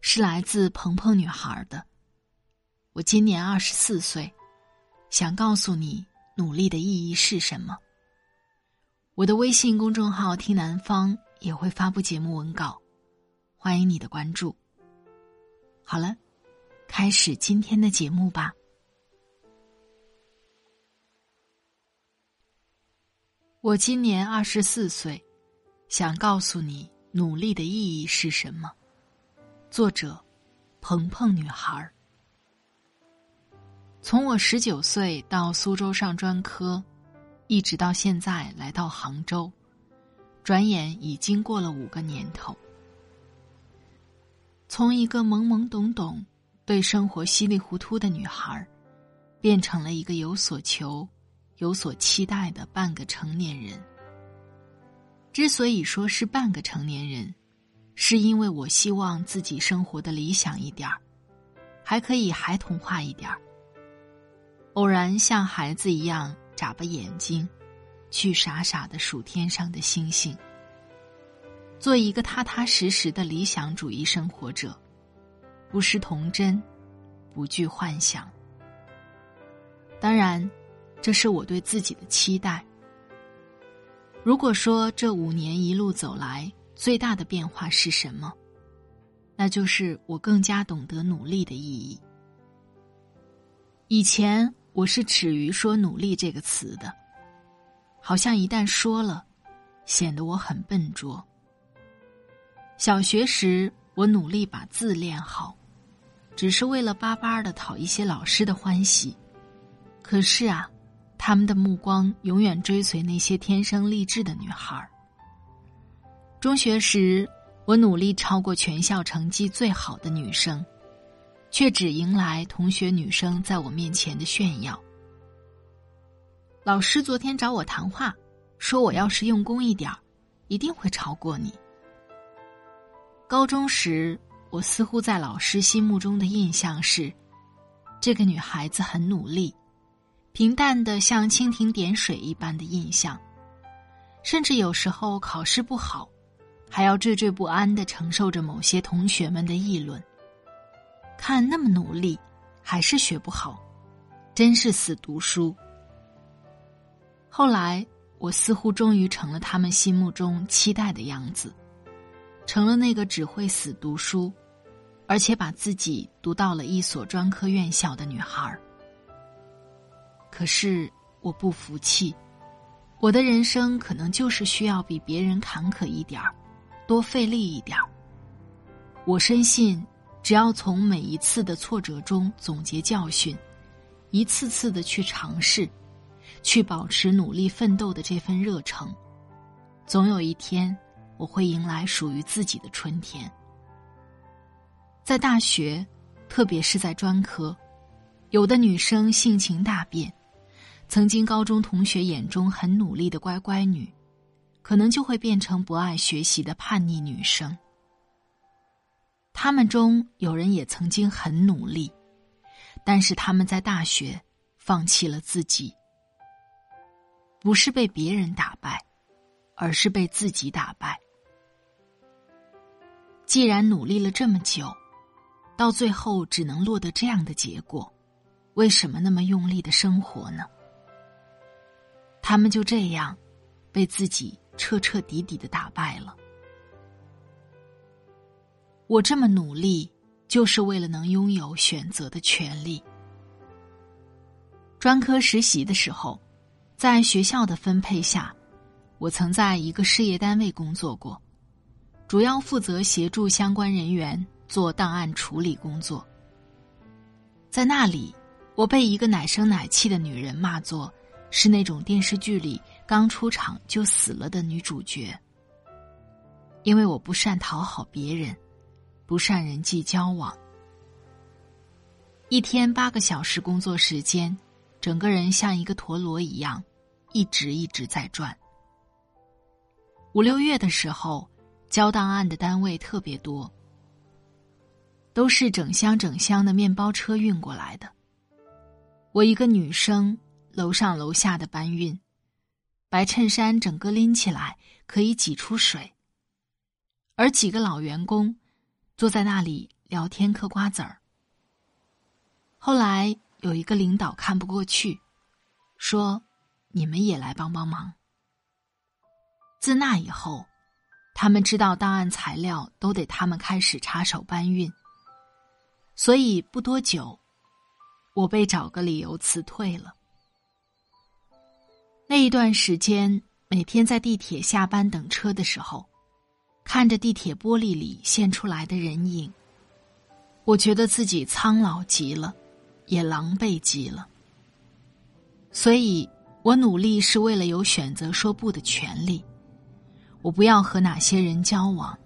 是来自鹏鹏女孩的。我今年二十四岁，想告诉你努力的意义是什么。我的微信公众号“听南方”也会发布节目文稿，欢迎你的关注。好了，开始今天的节目吧。我今年二十四岁，想告诉你努力的意义是什么。作者：鹏鹏女孩。从我十九岁到苏州上专科，一直到现在来到杭州，转眼已经过了五个年头。从一个懵懵懂懂、对生活稀里糊涂的女孩，变成了一个有所求、有所期待的半个成年人。之所以说是半个成年人。是因为我希望自己生活的理想一点儿，还可以孩童化一点儿。偶然像孩子一样眨巴眼睛，去傻傻的数天上的星星。做一个踏踏实实的理想主义生活者，不失童真，不惧幻想。当然，这是我对自己的期待。如果说这五年一路走来，最大的变化是什么？那就是我更加懂得努力的意义。以前我是耻于说“努力”这个词的，好像一旦说了，显得我很笨拙。小学时，我努力把字练好，只是为了巴巴的讨一些老师的欢喜。可是啊，他们的目光永远追随那些天生丽质的女孩儿。中学时，我努力超过全校成绩最好的女生，却只迎来同学女生在我面前的炫耀。老师昨天找我谈话，说我要是用功一点儿，一定会超过你。高中时，我似乎在老师心目中的印象是，这个女孩子很努力，平淡的像蜻蜓点水一般的印象，甚至有时候考试不好。还要惴惴不安的承受着某些同学们的议论。看那么努力，还是学不好，真是死读书。后来，我似乎终于成了他们心目中期待的样子，成了那个只会死读书，而且把自己读到了一所专科院校的女孩。可是，我不服气，我的人生可能就是需要比别人坎坷一点儿。多费力一点儿。我深信，只要从每一次的挫折中总结教训，一次次的去尝试，去保持努力奋斗的这份热诚，总有一天我会迎来属于自己的春天。在大学，特别是在专科，有的女生性情大变，曾经高中同学眼中很努力的乖乖女。可能就会变成不爱学习的叛逆女生。他们中有人也曾经很努力，但是他们在大学放弃了自己，不是被别人打败，而是被自己打败。既然努力了这么久，到最后只能落得这样的结果，为什么那么用力的生活呢？他们就这样被自己。彻彻底底的打败了。我这么努力，就是为了能拥有选择的权利。专科实习的时候，在学校的分配下，我曾在一个事业单位工作过，主要负责协助相关人员做档案处理工作。在那里，我被一个奶声奶气的女人骂作是那种电视剧里刚出场就死了的女主角。因为我不善讨好别人，不善人际交往，一天八个小时工作时间，整个人像一个陀螺一样，一直一直在转。五六月的时候，交档案的单位特别多，都是整箱整箱的面包车运过来的。我一个女生，楼上楼下的搬运，白衬衫整个拎起来可以挤出水。而几个老员工坐在那里聊天嗑瓜子儿。后来有一个领导看不过去，说：“你们也来帮帮忙。”自那以后，他们知道档案材料都得他们开始插手搬运，所以不多久，我被找个理由辞退了。那一段时间，每天在地铁下班等车的时候。看着地铁玻璃里现出来的人影，我觉得自己苍老极了，也狼狈极了。所以我努力是为了有选择说不的权利。我不要和哪些人交往，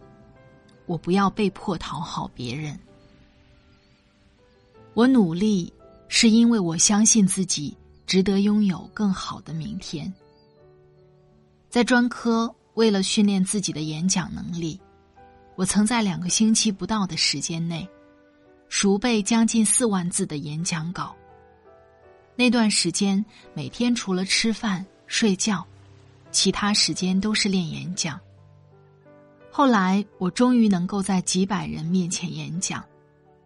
我不要被迫讨好别人。我努力是因为我相信自己值得拥有更好的明天。在专科。为了训练自己的演讲能力，我曾在两个星期不到的时间内，熟背将近四万字的演讲稿。那段时间，每天除了吃饭睡觉，其他时间都是练演讲。后来，我终于能够在几百人面前演讲。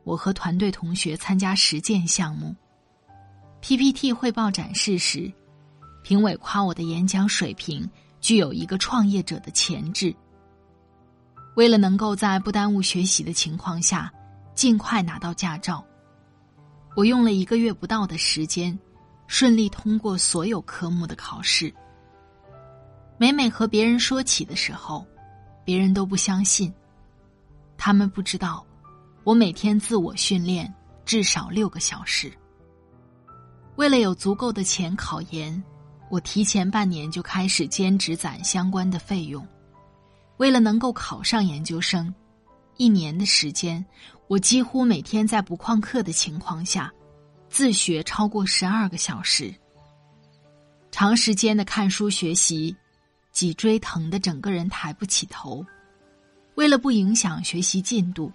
我和团队同学参加实践项目，PPT 汇报展示时，评委夸我的演讲水平。具有一个创业者的潜质。为了能够在不耽误学习的情况下尽快拿到驾照，我用了一个月不到的时间，顺利通过所有科目的考试。每每和别人说起的时候，别人都不相信，他们不知道我每天自我训练至少六个小时。为了有足够的钱考研。我提前半年就开始兼职攒相关的费用，为了能够考上研究生，一年的时间，我几乎每天在不旷课的情况下，自学超过十二个小时。长时间的看书学习，脊椎疼的整个人抬不起头。为了不影响学习进度，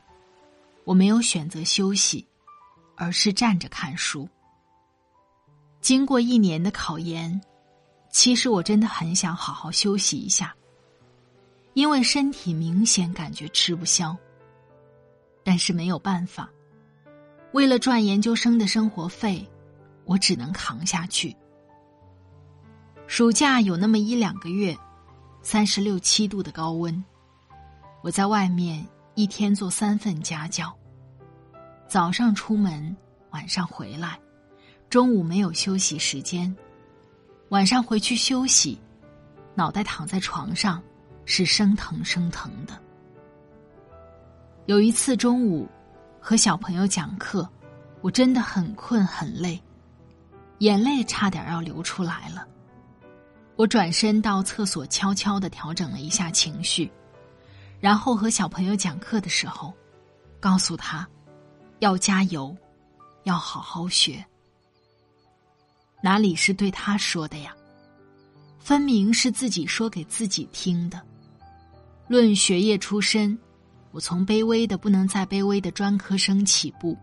我没有选择休息，而是站着看书。经过一年的考研。其实我真的很想好好休息一下，因为身体明显感觉吃不消。但是没有办法，为了赚研究生的生活费，我只能扛下去。暑假有那么一两个月，三十六七度的高温，我在外面一天做三份家教，早上出门，晚上回来，中午没有休息时间。晚上回去休息，脑袋躺在床上，是生疼生疼的。有一次中午，和小朋友讲课，我真的很困很累，眼泪差点要流出来了。我转身到厕所，悄悄的调整了一下情绪，然后和小朋友讲课的时候，告诉他，要加油，要好好学。哪里是对他说的呀？分明是自己说给自己听的。论学业出身，我从卑微的不能再卑微的专科生起步，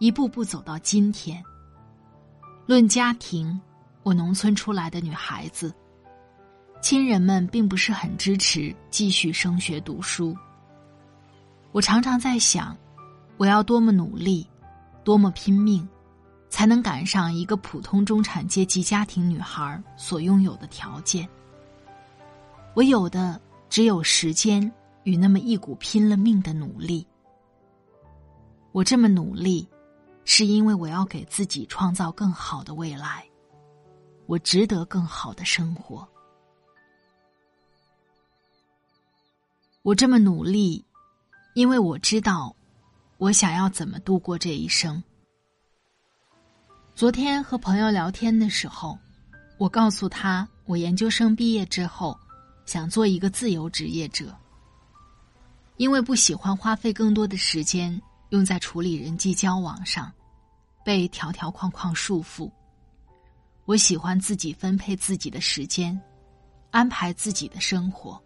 一步步走到今天。论家庭，我农村出来的女孩子，亲人们并不是很支持继续升学读书。我常常在想，我要多么努力，多么拼命。才能赶上一个普通中产阶级家庭女孩所拥有的条件。我有的只有时间与那么一股拼了命的努力。我这么努力，是因为我要给自己创造更好的未来。我值得更好的生活。我这么努力，因为我知道，我想要怎么度过这一生。昨天和朋友聊天的时候，我告诉他，我研究生毕业之后，想做一个自由职业者，因为不喜欢花费更多的时间。用在处理人际交往上，被条条框框束缚。我喜欢自己分配自己的时间，安排自己的生活。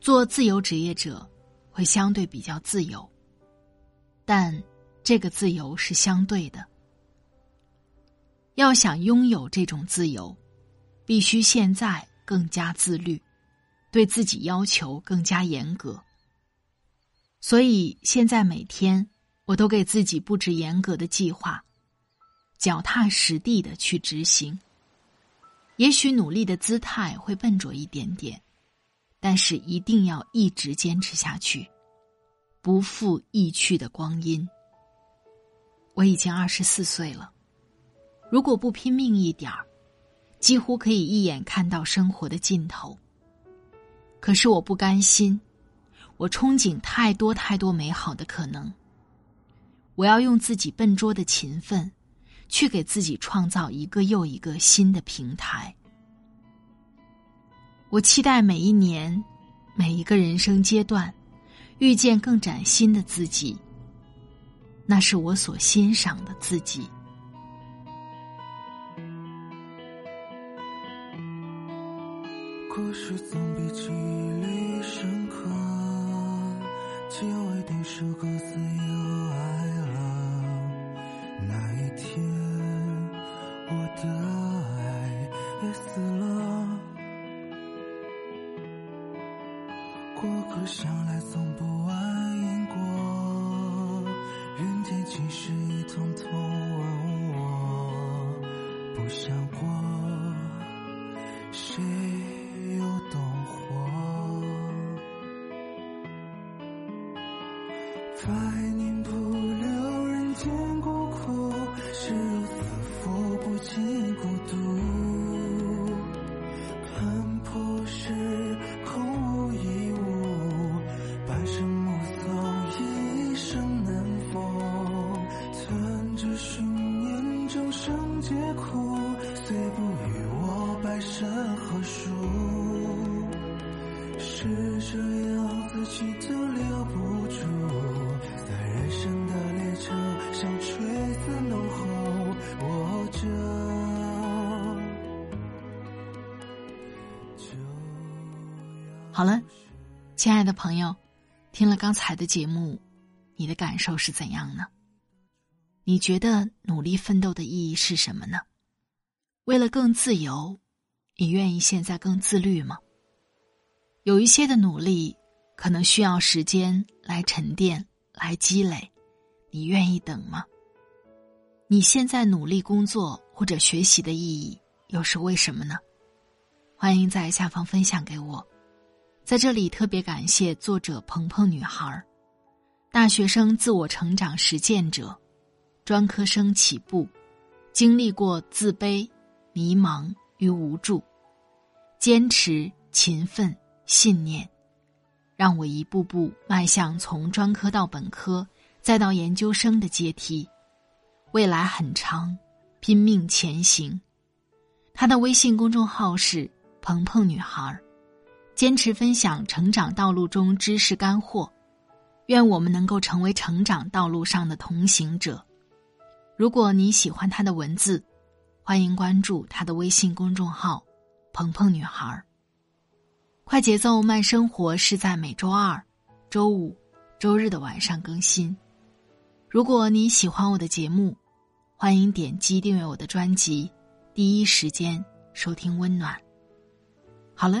做自由职业者会相对比较自由，但这个自由是相对的。要想拥有这种自由，必须现在更加自律，对自己要求更加严格。所以现在每天，我都给自己布置严格的计划，脚踏实地的去执行。也许努力的姿态会笨拙一点点，但是一定要一直坚持下去，不负易去的光阴。我已经二十四岁了，如果不拼命一点儿，几乎可以一眼看到生活的尽头。可是我不甘心。我憧憬太多太多美好的可能。我要用自己笨拙的勤奋，去给自己创造一个又一个新的平台。我期待每一年，每一个人生阶段，遇见更崭新的自己。那是我所欣赏的自己。故事总比记忆里深刻。结尾第首歌词又爱了。那一天，我的爱也死了。过客向来从不问因果，人间情事一通通问我，不想好了，亲爱的朋友，听了刚才的节目，你的感受是怎样呢？你觉得努力奋斗的意义是什么呢？为了更自由，你愿意现在更自律吗？有一些的努力可能需要时间来沉淀、来积累，你愿意等吗？你现在努力工作或者学习的意义又是为什么呢？欢迎在下方分享给我。在这里特别感谢作者鹏鹏女孩，大学生自我成长实践者，专科生起步，经历过自卑、迷茫与无助，坚持、勤奋、信念，让我一步步迈向从专科到本科，再到研究生的阶梯，未来很长，拼命前行。他的微信公众号是“鹏鹏女孩”。坚持分享成长道路中知识干货，愿我们能够成为成长道路上的同行者。如果你喜欢他的文字，欢迎关注他的微信公众号“鹏鹏女孩”。快节奏慢生活是在每周二、周五、周日的晚上更新。如果你喜欢我的节目，欢迎点击订阅我的专辑，第一时间收听温暖。好了。